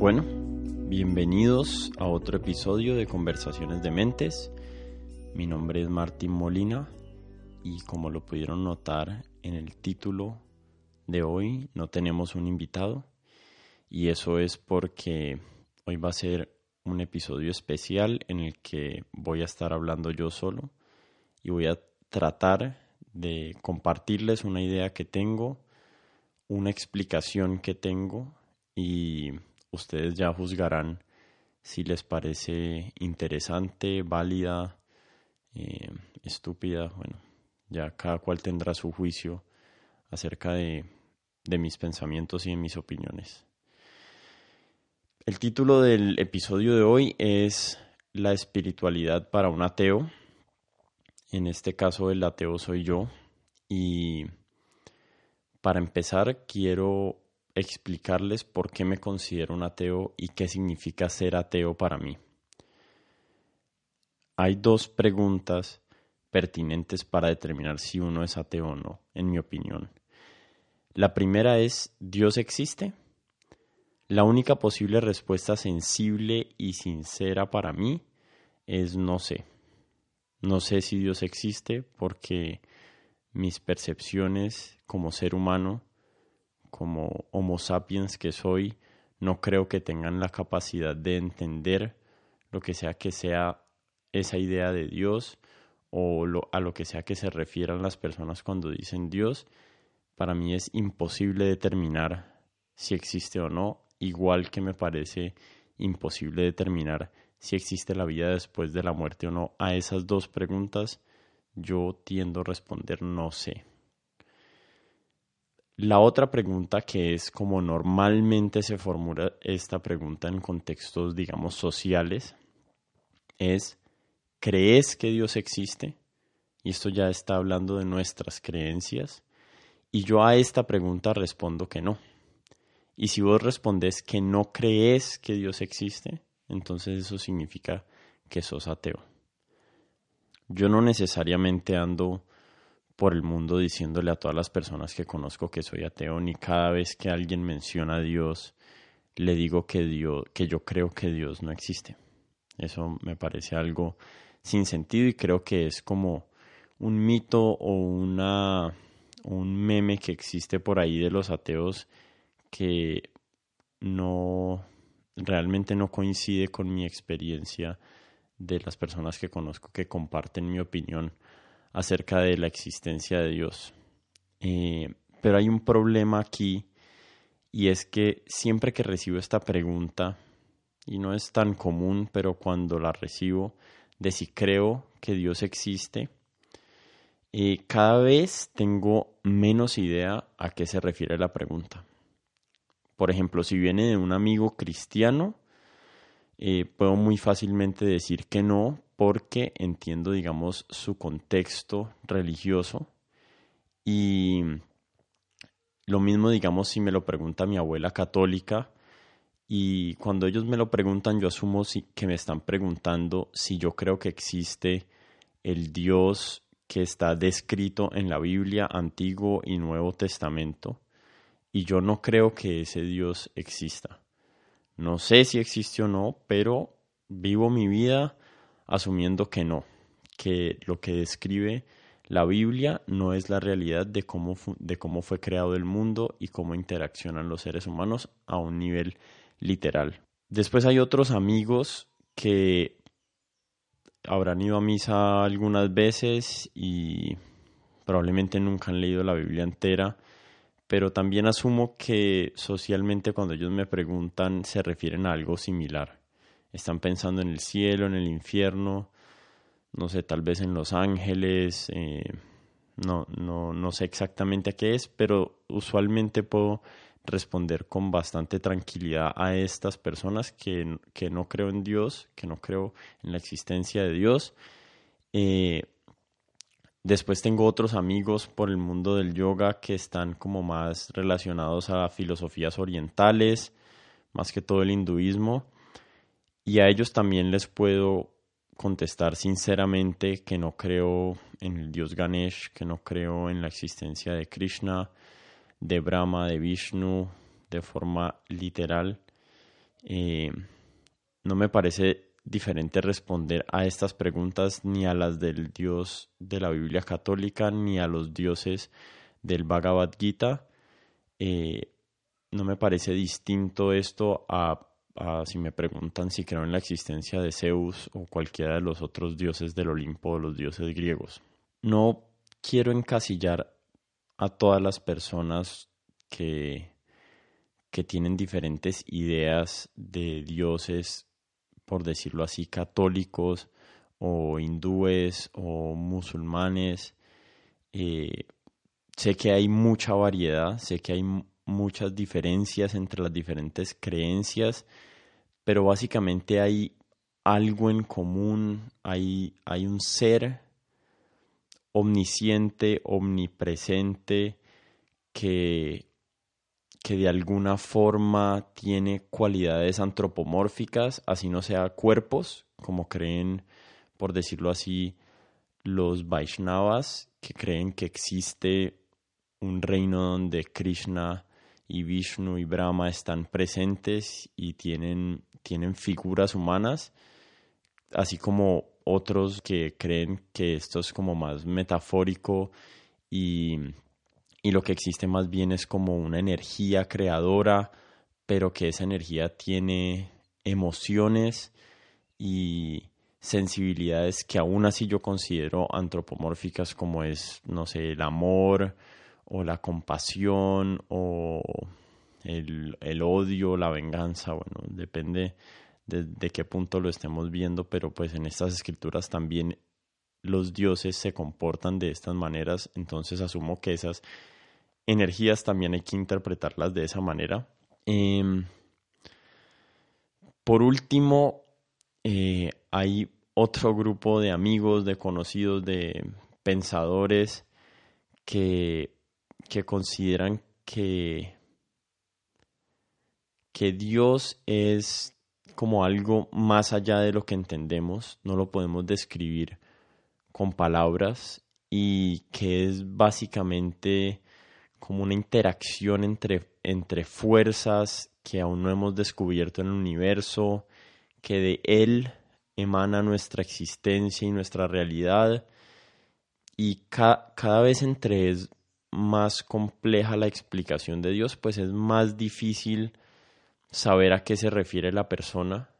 Bueno, bienvenidos a otro episodio de Conversaciones de Mentes. Mi nombre es Martín Molina y como lo pudieron notar en el título de hoy, no tenemos un invitado y eso es porque hoy va a ser un episodio especial en el que voy a estar hablando yo solo y voy a tratar de compartirles una idea que tengo, una explicación que tengo y ustedes ya juzgarán si les parece interesante, válida, eh, estúpida. Bueno, ya cada cual tendrá su juicio acerca de, de mis pensamientos y de mis opiniones. El título del episodio de hoy es La espiritualidad para un ateo. En este caso el ateo soy yo. Y para empezar quiero explicarles por qué me considero un ateo y qué significa ser ateo para mí. Hay dos preguntas pertinentes para determinar si uno es ateo o no, en mi opinión. La primera es, ¿Dios existe? La única posible respuesta sensible y sincera para mí es no sé. No sé si Dios existe porque mis percepciones como ser humano como Homo sapiens que soy, no creo que tengan la capacidad de entender lo que sea que sea esa idea de Dios o a lo que sea que se refieran las personas cuando dicen Dios. Para mí es imposible determinar si existe o no, igual que me parece imposible determinar si existe la vida después de la muerte o no. A esas dos preguntas yo tiendo a responder no sé. La otra pregunta que es como normalmente se formula esta pregunta en contextos, digamos, sociales, es, ¿crees que Dios existe? Y esto ya está hablando de nuestras creencias. Y yo a esta pregunta respondo que no. Y si vos respondes que no crees que Dios existe, entonces eso significa que sos ateo. Yo no necesariamente ando por el mundo diciéndole a todas las personas que conozco que soy ateo, ni cada vez que alguien menciona a Dios le digo que Dios, que yo creo que Dios no existe. Eso me parece algo sin sentido y creo que es como un mito o una un meme que existe por ahí de los ateos que no realmente no coincide con mi experiencia de las personas que conozco que comparten mi opinión acerca de la existencia de Dios. Eh, pero hay un problema aquí y es que siempre que recibo esta pregunta, y no es tan común, pero cuando la recibo, de si creo que Dios existe, eh, cada vez tengo menos idea a qué se refiere la pregunta. Por ejemplo, si viene de un amigo cristiano, eh, puedo muy fácilmente decir que no, porque entiendo, digamos, su contexto religioso y lo mismo, digamos, si me lo pregunta mi abuela católica y cuando ellos me lo preguntan, yo asumo que me están preguntando si yo creo que existe el Dios que está descrito en la Biblia, Antiguo y Nuevo Testamento, y yo no creo que ese Dios exista. No sé si existe o no, pero vivo mi vida asumiendo que no, que lo que describe la Biblia no es la realidad de cómo, de cómo fue creado el mundo y cómo interaccionan los seres humanos a un nivel literal. Después hay otros amigos que habrán ido a misa algunas veces y probablemente nunca han leído la Biblia entera, pero también asumo que socialmente cuando ellos me preguntan se refieren a algo similar están pensando en el cielo, en el infierno, no sé, tal vez en los ángeles, eh, no, no, no sé exactamente a qué es, pero usualmente puedo responder con bastante tranquilidad a estas personas que, que no creo en Dios, que no creo en la existencia de Dios. Eh, después tengo otros amigos por el mundo del yoga que están como más relacionados a filosofías orientales, más que todo el hinduismo. Y a ellos también les puedo contestar sinceramente que no creo en el dios Ganesh, que no creo en la existencia de Krishna, de Brahma, de Vishnu, de forma literal. Eh, no me parece diferente responder a estas preguntas ni a las del Dios de la Biblia católica ni a los dioses del Bhagavad Gita. Eh, no me parece distinto esto a, si me preguntan si creo en la existencia de Zeus o cualquiera de los otros dioses del Olimpo o los dioses griegos. No quiero encasillar a todas las personas que, que tienen diferentes ideas de dioses, por decirlo así, católicos o hindúes o musulmanes. Eh, sé que hay mucha variedad, sé que hay muchas diferencias entre las diferentes creencias, pero básicamente hay algo en común, hay, hay un ser omnisciente, omnipresente, que, que de alguna forma tiene cualidades antropomórficas, así no sea cuerpos, como creen, por decirlo así, los Vaishnavas, que creen que existe un reino donde Krishna y Vishnu y Brahma están presentes y tienen, tienen figuras humanas, así como otros que creen que esto es como más metafórico y, y lo que existe más bien es como una energía creadora, pero que esa energía tiene emociones y sensibilidades que aún así yo considero antropomórficas como es, no sé, el amor, o la compasión o el, odio, la venganza, bueno, depende de, qué punto lo estemos viendo, pero pues en estas escrituras también los dioses se comportan de estas maneras, entonces asumo que esas energías también hay que interpretarlas de esa manera. Em, por último, eh, hay otro grupo de amigos, de conocidos, de pensadores que que consideran que, que Dios es como algo más allá de lo que entendemos, no lo podemos describir con palabras y que es básicamente como una interacción entre, entre fuerzas que aún no hemos descubierto en el universo, que de Él emana nuestra existencia y nuestra realidad y cada vez entre más compleja la explicación de Dios, pues es más difícil saber a qué se refiere la persona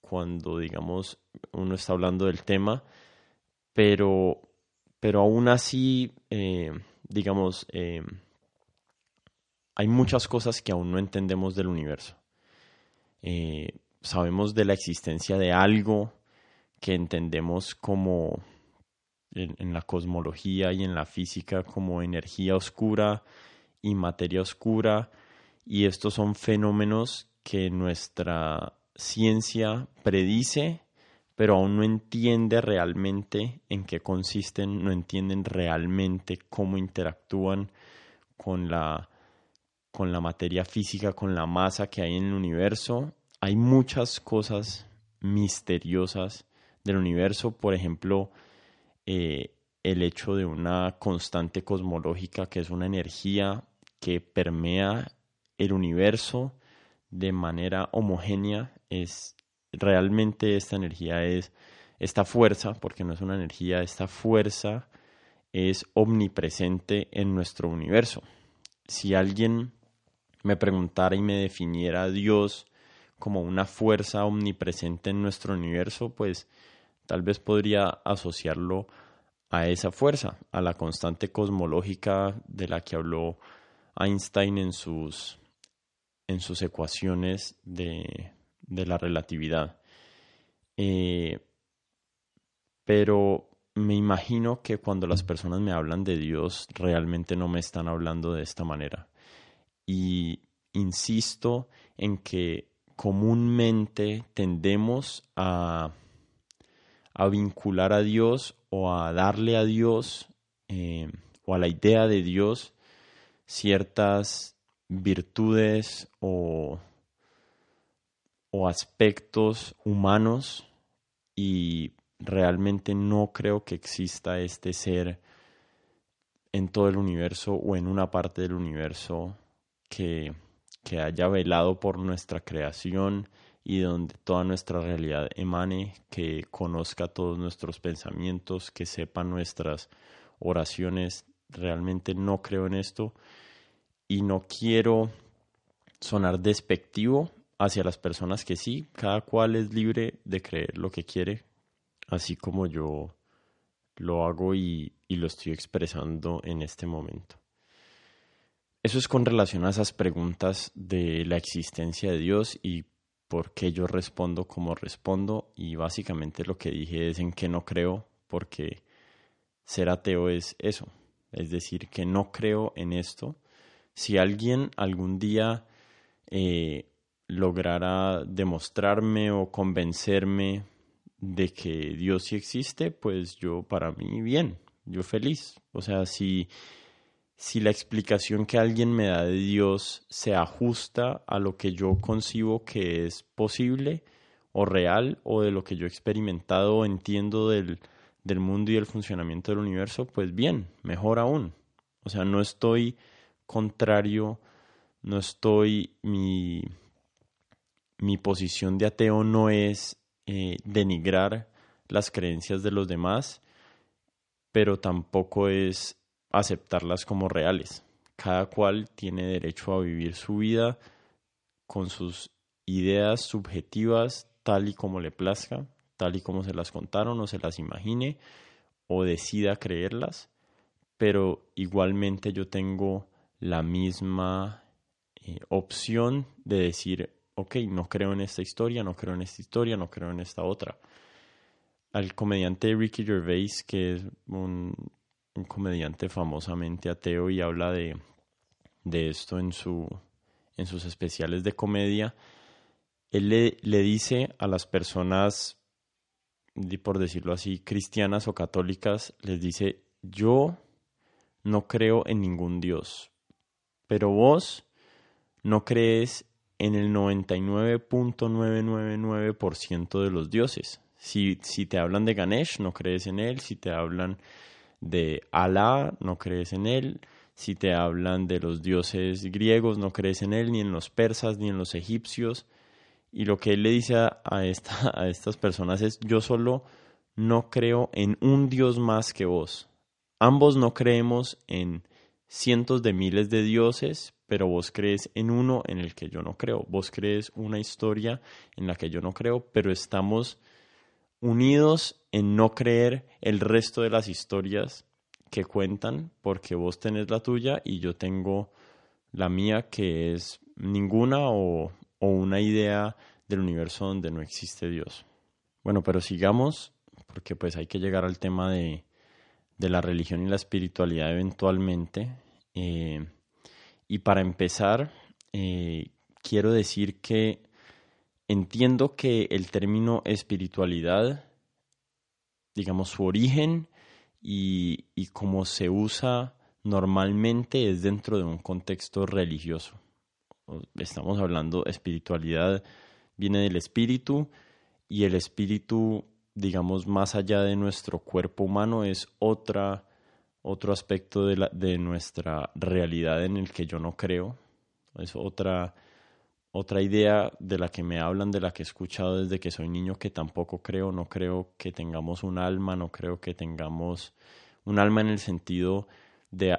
cuando, digamos, uno está hablando del tema, pero, pero aún así, eh, digamos, eh, hay muchas cosas que aún no entendemos del universo. Eh, sabemos de la existencia de algo que entendemos como en, la cosmología y en la física como energía oscura y materia oscura y estos son fenómenos que nuestra ciencia predice pero aún no entiende realmente en qué consisten, no entienden realmente cómo interactúan con la, con la materia física, con la masa que hay en el universo. Hay muchas cosas misteriosas del universo, por ejemplo, eh, el hecho de una constante cosmológica que es una energía que permea el universo de manera homogénea es realmente esta energía es esta fuerza porque no es una energía esta fuerza es omnipresente en nuestro universo. Si alguien me preguntara y me definiera a Dios como una fuerza omnipresente en nuestro universo pues Tal vez podría asociarlo a esa fuerza, a la constante cosmológica de la que habló Einstein en sus, en sus ecuaciones de, la relatividad. Eh, pero me imagino que cuando las personas me hablan de Dios, realmente no me están hablando de esta manera. Y insisto en que comúnmente tendemos a a vincular a Dios o a darle a Dios eh, o a la idea de Dios ciertas virtudes o, o aspectos humanos y realmente no creo que exista este ser en todo el universo o en una parte del universo que, que haya velado por nuestra creación y donde toda nuestra realidad emane, que conozca todos nuestros pensamientos, que sepa nuestras oraciones. Realmente no creo en esto y no quiero sonar despectivo hacia las personas que sí, cada cual es libre de creer lo que quiere, así como yo lo hago y, y lo estoy expresando en este momento. Eso es con relación a esas preguntas de la existencia de Dios y por qué yo respondo como respondo y básicamente lo que dije es en qué no creo porque ser ateo es eso, es decir, que no creo en esto. Si alguien algún día eh, lograra demostrarme o convencerme de que Dios sí existe, pues yo para mí bien, yo feliz. O sea, si si la explicación que alguien me da de Dios se ajusta a lo que yo concibo que es posible o real o de lo que yo he experimentado o entiendo del, del mundo y el funcionamiento del universo, pues bien, mejor aún. O sea, no estoy contrario, no estoy, mi, mi posición de ateo no es eh, denigrar las creencias de los demás, pero tampoco es aceptarlas como reales. Cada cual tiene derecho a vivir su vida con sus ideas subjetivas tal y como le plazca, tal y como se las contaron o se las imagine o decida creerlas, pero igualmente yo tengo la misma eh, opción de decir, ok, no creo en esta historia, no creo en esta historia, no creo en esta otra. Al comediante Ricky Gervais, que es un un comediante famosamente ateo y habla de, de esto en, su, en sus especiales de comedia. Él le, le dice a las personas, por decirlo así, cristianas o católicas, les dice, yo no creo en ningún Dios, pero vos no crees en el 99.999% de los dioses. Si, si te hablan de Ganesh, no crees en él. Si te hablan de Alá, no crees en él. Si te hablan de los dioses griegos, no crees en él, ni en los persas, ni en los egipcios. Y lo que él le dice a, a estas personas es, yo solo no creo en un Dios más que vos. Ambos no creemos en cientos de miles de dioses, pero vos crees en uno en el que yo no creo. Vos crees una historia en la que yo no creo, pero estamos unidos en no creer el resto de las historias que cuentan, porque vos tenés la tuya y yo tengo la mía, que es ninguna o, una idea del universo donde no existe Dios. Bueno, pero sigamos, porque pues hay que llegar al tema de, la religión y la espiritualidad eventualmente. Eh, y para empezar, eh, quiero decir que entiendo que el término espiritualidad, digamos, su origen y, y cómo se usa normalmente es dentro de un contexto religioso. Estamos hablando, espiritualidad viene del espíritu y el espíritu, digamos, más allá de nuestro cuerpo humano es otra, otro aspecto de, la, de nuestra realidad en el que yo no creo. Es otra otra idea de la que me hablan, de la que he escuchado desde que soy niño, que tampoco creo, no creo que tengamos un alma, no creo que tengamos un alma en el sentido de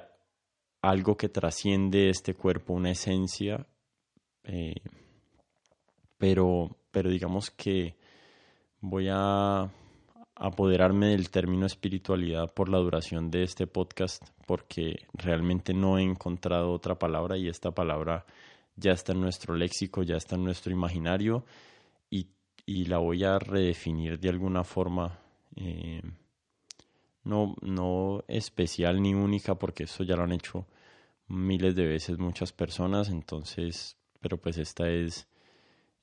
algo que trasciende este cuerpo, una esencia, eh, pero, pero digamos que voy a apoderarme del término espiritualidad por la duración de este podcast, porque realmente no he encontrado otra palabra y esta palabra ya está en nuestro léxico, ya está en nuestro imaginario y, la voy a redefinir de alguna forma. Eh, no, no especial ni única, porque eso ya lo han hecho miles de veces muchas personas, entonces, pero pues esta es,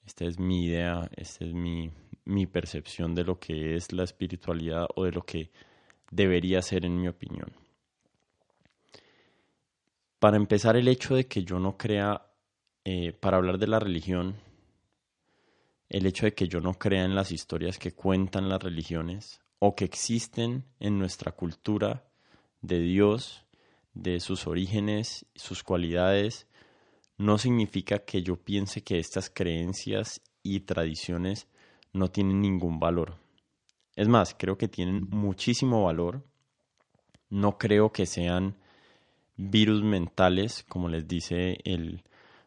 esta es mi idea, esta es mi, mi percepción de lo que es la espiritualidad o de lo que debería ser en mi opinión. Para empezar, el hecho de que yo no crea eh, para hablar de la religión, el hecho de que yo no crea en las historias que cuentan las religiones o que existen en nuestra cultura de Dios, de sus orígenes, sus cualidades, no significa que yo piense que estas creencias y tradiciones no tienen ningún valor. Es más, creo que tienen muchísimo valor. No creo que sean virus mentales, como les dice el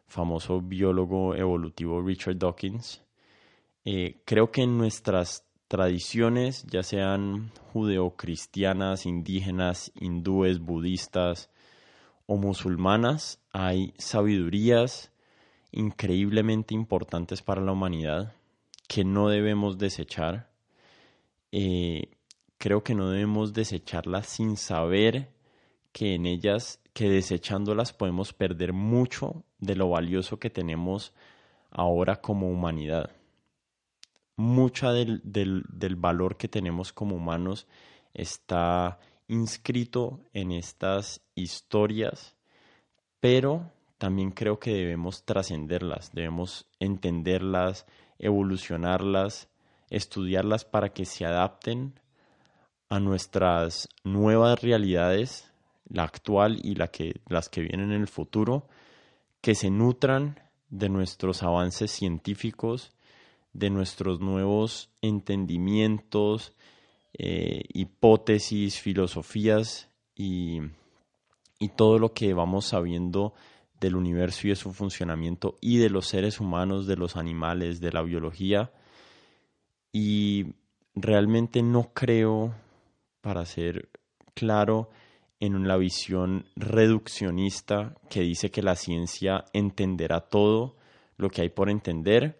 famoso biólogo evolutivo Richard Dawkins. Eh, creo que en nuestras tradiciones, ya sean judeocristianas, indígenas, hindúes, budistas o musulmanas, hay sabidurías increíblemente importantes para la humanidad que no debemos desechar. Eh, creo que no debemos desecharlas sin saber que en ellas, que desechándolas podemos perder mucho de lo valioso que tenemos ahora como humanidad. Mucha del, del, valor que tenemos como humanos está inscrito en estas historias, pero también creo que debemos trascenderlas, debemos entenderlas, evolucionarlas, estudiarlas para que se adapten a nuestras nuevas realidades, la actual y la que, las que vienen en el futuro, que se nutran de nuestros avances científicos, de nuestros nuevos entendimientos, eh, hipótesis, filosofías y, y todo lo que vamos sabiendo del universo y de su funcionamiento y de los seres humanos, de los animales, de la biología. Y realmente no creo, para ser claro, en la visión reduccionista que dice que la ciencia entenderá todo lo que hay por entender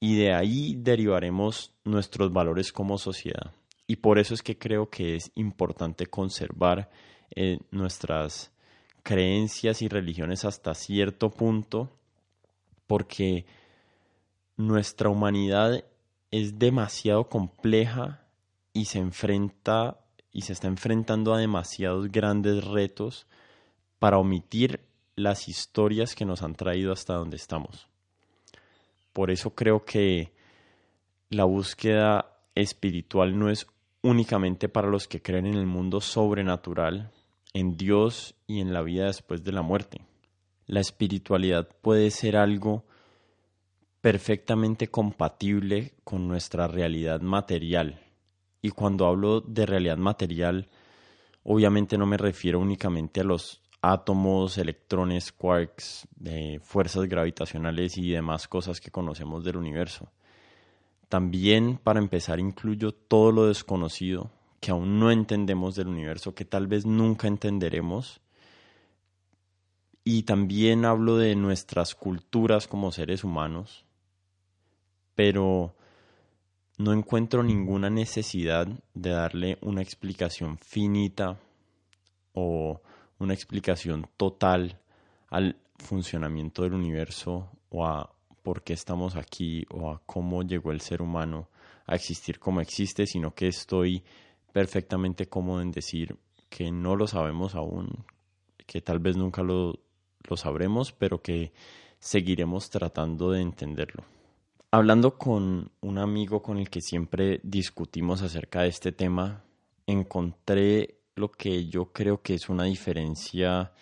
y de ahí derivaremos nuestros valores como sociedad. Y por eso es que creo que es importante conservar eh, nuestras creencias y religiones hasta cierto punto, porque nuestra humanidad es demasiado compleja y se enfrenta y se está enfrentando a demasiados grandes retos para omitir las historias que nos han traído hasta donde estamos. Por eso creo que la búsqueda espiritual no es únicamente para los que creen en el mundo sobrenatural, en Dios y en la vida después de la muerte. La espiritualidad puede ser algo perfectamente compatible con nuestra realidad material. Y cuando hablo de realidad material, obviamente no me refiero únicamente a los átomos, electrones, quarks, fuerzas gravitacionales y demás cosas que conocemos del universo. También, para empezar, incluyo todo lo desconocido que aún no entendemos del universo, que tal vez nunca entenderemos. Y también hablo de nuestras culturas como seres humanos, pero no encuentro ninguna necesidad de darle una explicación finita o una explicación total al funcionamiento del universo o a por qué estamos aquí o a cómo llegó el ser humano a existir como existe, sino que estoy perfectamente cómodo en decir que no lo sabemos aún, que tal vez nunca lo, lo sabremos, pero que seguiremos tratando de entenderlo. Hablando con un amigo con el que siempre discutimos acerca de este tema, encontré lo que yo creo que es una diferencia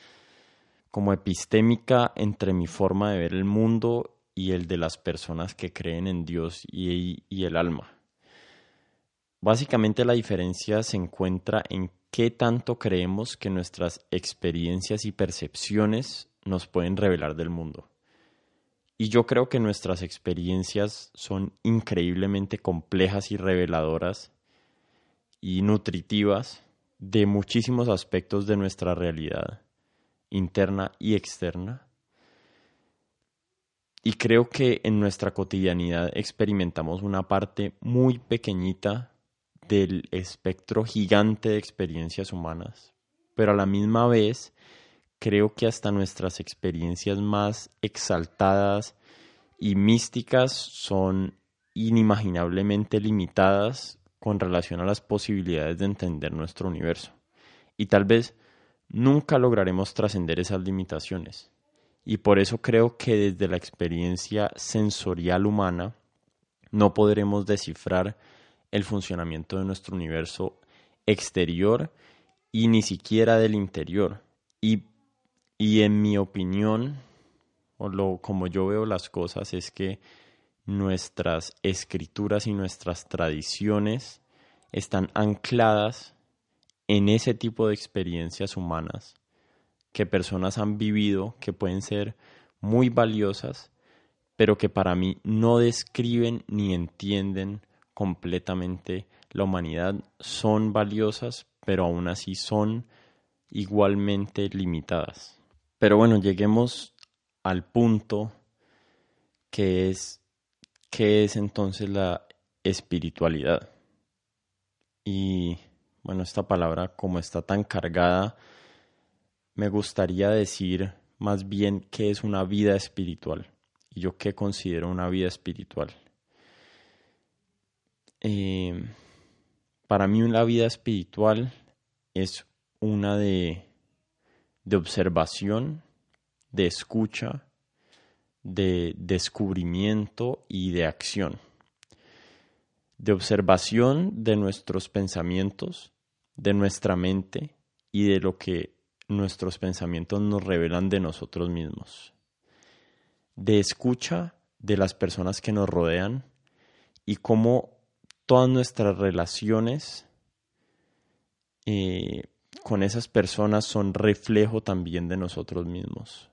como epistémica entre mi forma de ver el mundo y el de las personas que creen en Dios y, el alma. Básicamente la diferencia se encuentra en qué tanto creemos que nuestras experiencias y percepciones nos pueden revelar del mundo. Y yo creo que nuestras experiencias son increíblemente complejas y reveladoras y nutritivas de muchísimos aspectos de nuestra realidad, interna y externa. Y creo que en nuestra cotidianidad experimentamos una parte muy pequeñita del espectro gigante de experiencias humanas, pero a la misma vez creo que hasta nuestras experiencias más exaltadas y místicas son inimaginablemente limitadas con relación a las posibilidades de entender nuestro universo. Y tal vez nunca lograremos trascender esas limitaciones. Y por eso creo que desde la experiencia sensorial humana no podremos descifrar el funcionamiento de nuestro universo exterior y ni siquiera del interior. Y, y en mi opinión, o lo como yo veo las cosas es que nuestras escrituras y nuestras tradiciones están ancladas en ese tipo de experiencias humanas que personas han vivido que pueden ser muy valiosas, pero que para mí no describen ni entienden completamente la humanidad. Son valiosas, pero aún así son igualmente limitadas. Pero bueno, lleguemos al punto que es qué es entonces la espiritualidad. Y bueno, esta palabra como está tan cargada, me gustaría decir más bien qué es una vida espiritual y yo qué considero una vida espiritual. Eh, para mí una vida espiritual es una de, de observación, de escucha, de descubrimiento y de acción. De observación de nuestros pensamientos, de nuestra mente y de lo que nuestros pensamientos nos revelan de nosotros mismos. De escucha de las personas que nos rodean y cómo todas nuestras relaciones eh, con esas personas son reflejo también de nosotros mismos,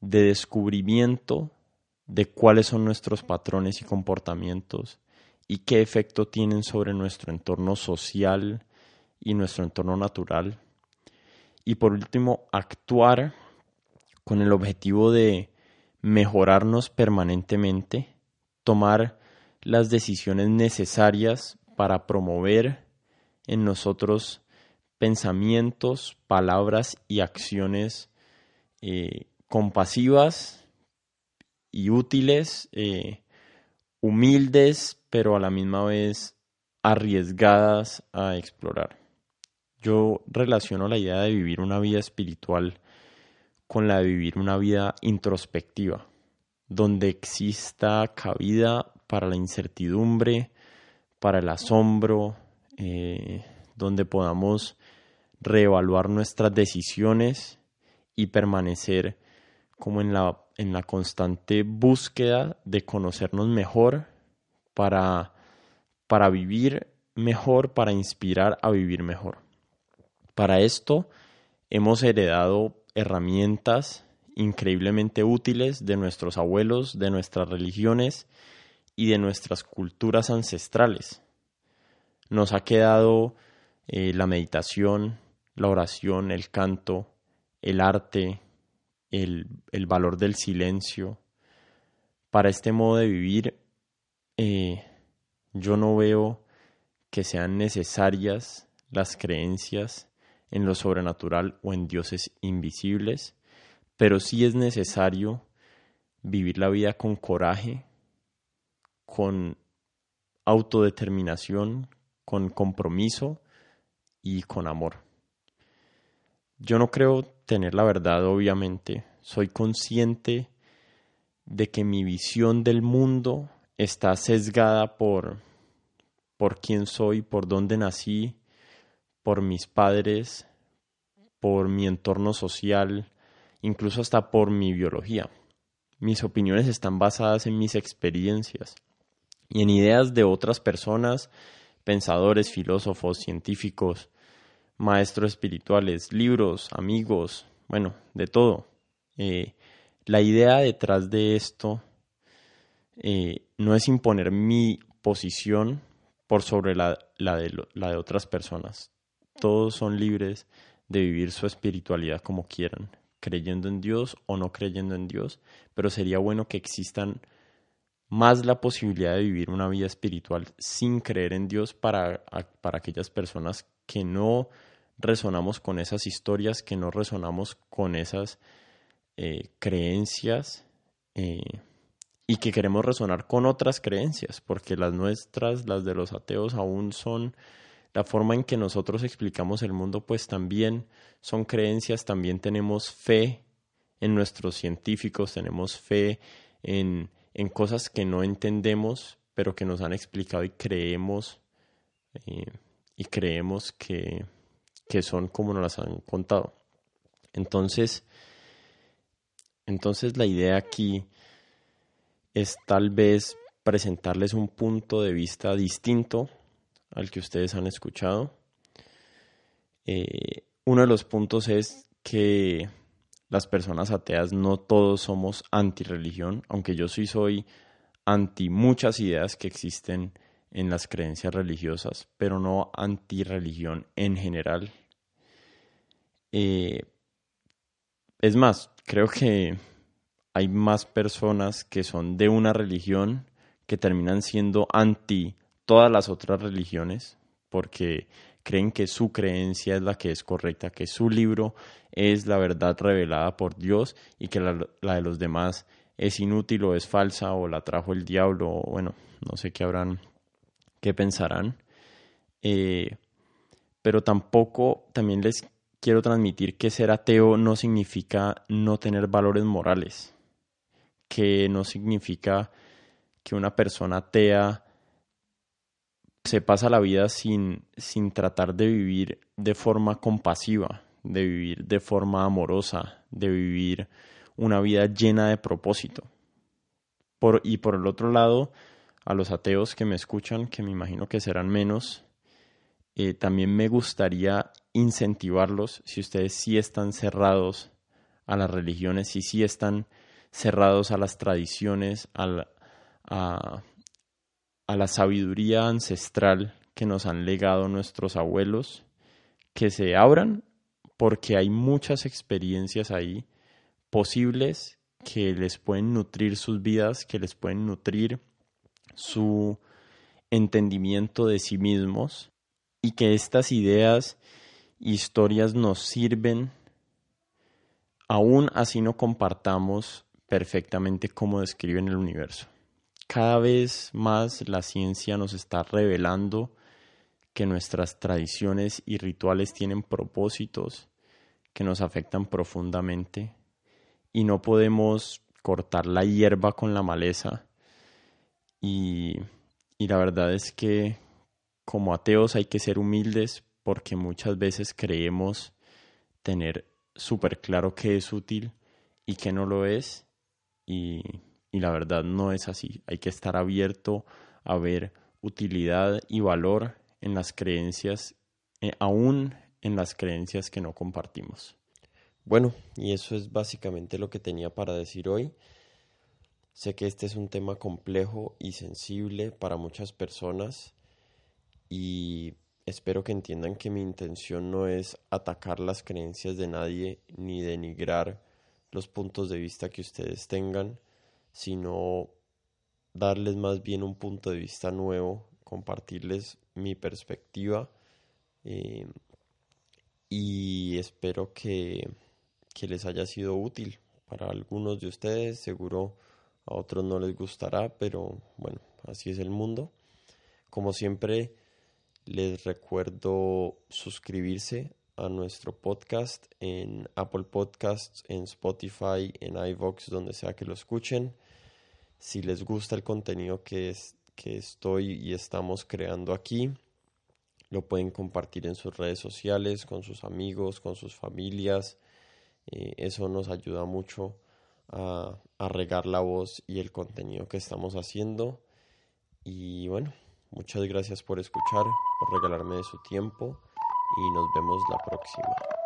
de descubrimiento de cuáles son nuestros patrones y comportamientos y qué efecto tienen sobre nuestro entorno social y nuestro entorno natural. Y por último, actuar con el objetivo de mejorarnos permanentemente, tomar las decisiones necesarias para promover en nosotros pensamientos, palabras y acciones eh, compasivas y útiles, eh, humildes, pero a la misma vez arriesgadas a explorar. Yo relaciono la idea de vivir una vida espiritual con la de vivir una vida introspectiva, donde exista cabida para la incertidumbre, para el asombro, eh, donde podamos reevaluar nuestras decisiones y permanecer como en la, en la constante búsqueda de conocernos mejor para, para vivir mejor, para inspirar a vivir mejor. Para esto hemos heredado herramientas increíblemente útiles de nuestros abuelos, de nuestras religiones y de nuestras culturas ancestrales. Nos ha quedado eh, la meditación, la oración, el canto, el arte, el, valor del silencio. Para este modo de vivir, eh, yo no veo que sean necesarias las creencias en lo sobrenatural o en dioses invisibles, pero sí es necesario vivir la vida con coraje, con autodeterminación, con compromiso y con amor. Yo no creo tener la verdad, obviamente. Soy consciente de que mi visión del mundo está sesgada por, por quién soy, por dónde nací, por mis padres, por mi entorno social, incluso hasta por mi biología. Mis opiniones están basadas en mis experiencias y en ideas de otras personas, pensadores, filósofos, científicos, maestros espirituales, libros, amigos, bueno, de todo. Eh, la idea detrás de esto eh, no es imponer mi posición por sobre la, de, la de otras personas. Todos son libres de vivir su espiritualidad como quieran, creyendo en Dios o no creyendo en Dios, pero sería bueno que existan más la posibilidad de vivir una vida espiritual sin creer en Dios para, para aquellas personas que no resonamos con esas historias, que no resonamos con esas eh, creencias eh, y que queremos resonar con otras creencias, porque las nuestras, las de los ateos, aún son la forma en que nosotros explicamos el mundo, pues también son creencias, también tenemos fe en nuestros científicos, tenemos fe en, en cosas que no entendemos, pero que nos han explicado y creemos, eh, y creemos que, que son como nos las han contado. Entonces, Entonces la idea aquí es tal vez presentarles un punto de vista distinto al que ustedes han escuchado. Eh, uno de los puntos es que las personas ateas no todos somos anti-religión, aunque yo sí soy anti muchas ideas que existen en las creencias religiosas, pero no anti-religión en general. Eh, es más, creo que hay más personas que son de una religión que terminan siendo anti todas las otras religiones porque creen que su creencia es la que es correcta, que su libro es la verdad revelada por Dios y que la, de los demás es inútil o es falsa o la trajo el diablo o bueno, no sé qué habrán, qué pensarán. Eh, pero tampoco también les quiero transmitir que ser ateo no significa no tener valores morales, que no significa que una persona atea se pasa la vida sin, sin tratar de vivir de forma compasiva, de vivir de forma amorosa, de vivir una vida llena de propósito. Por, y por el otro lado, a los ateos que me escuchan, que me imagino que serán menos, eh, también me gustaría incentivarlos, si ustedes sí están cerrados a las religiones, si sí están cerrados a las tradiciones, a, a, a la sabiduría ancestral que nos han legado nuestros abuelos, que se abran porque hay muchas experiencias ahí posibles que les pueden nutrir sus vidas, que les pueden nutrir su entendimiento de sí mismos y que estas ideas, historias nos sirven aún así no compartamos perfectamente cómo describen el universo. Cada vez más la ciencia nos está revelando que nuestras tradiciones y rituales tienen propósitos que nos afectan profundamente y no podemos cortar la hierba con la maleza. Y, y la verdad es que como ateos hay que ser humildes porque muchas veces creemos tener súper claro qué es útil y qué no lo es y y la verdad no es así. Hay que estar abierto a ver utilidad y valor en las creencias, eh, aún en las creencias que no compartimos. Bueno, y eso es básicamente lo que tenía para decir hoy. Sé que este es un tema complejo y sensible para muchas personas y espero que entiendan que mi intención no es atacar las creencias de nadie ni denigrar los puntos de vista que ustedes tengan sino darles más bien un punto de vista nuevo, compartirles mi perspectiva eh, y espero que, que les haya sido útil para algunos de ustedes, seguro a otros no les gustará, pero bueno, así es el mundo. Como siempre, les recuerdo suscribirse a nuestro podcast en Apple Podcasts, en Spotify, en iVoox, donde sea que lo escuchen. Si les gusta el contenido que, es, que estoy y estamos creando aquí, lo pueden compartir en sus redes sociales, con sus amigos, con sus familias. Eh, eso nos ayuda mucho a, a regar la voz y el contenido que estamos haciendo. Y bueno, muchas gracias por escuchar, por regalarme de su tiempo y nos vemos la próxima.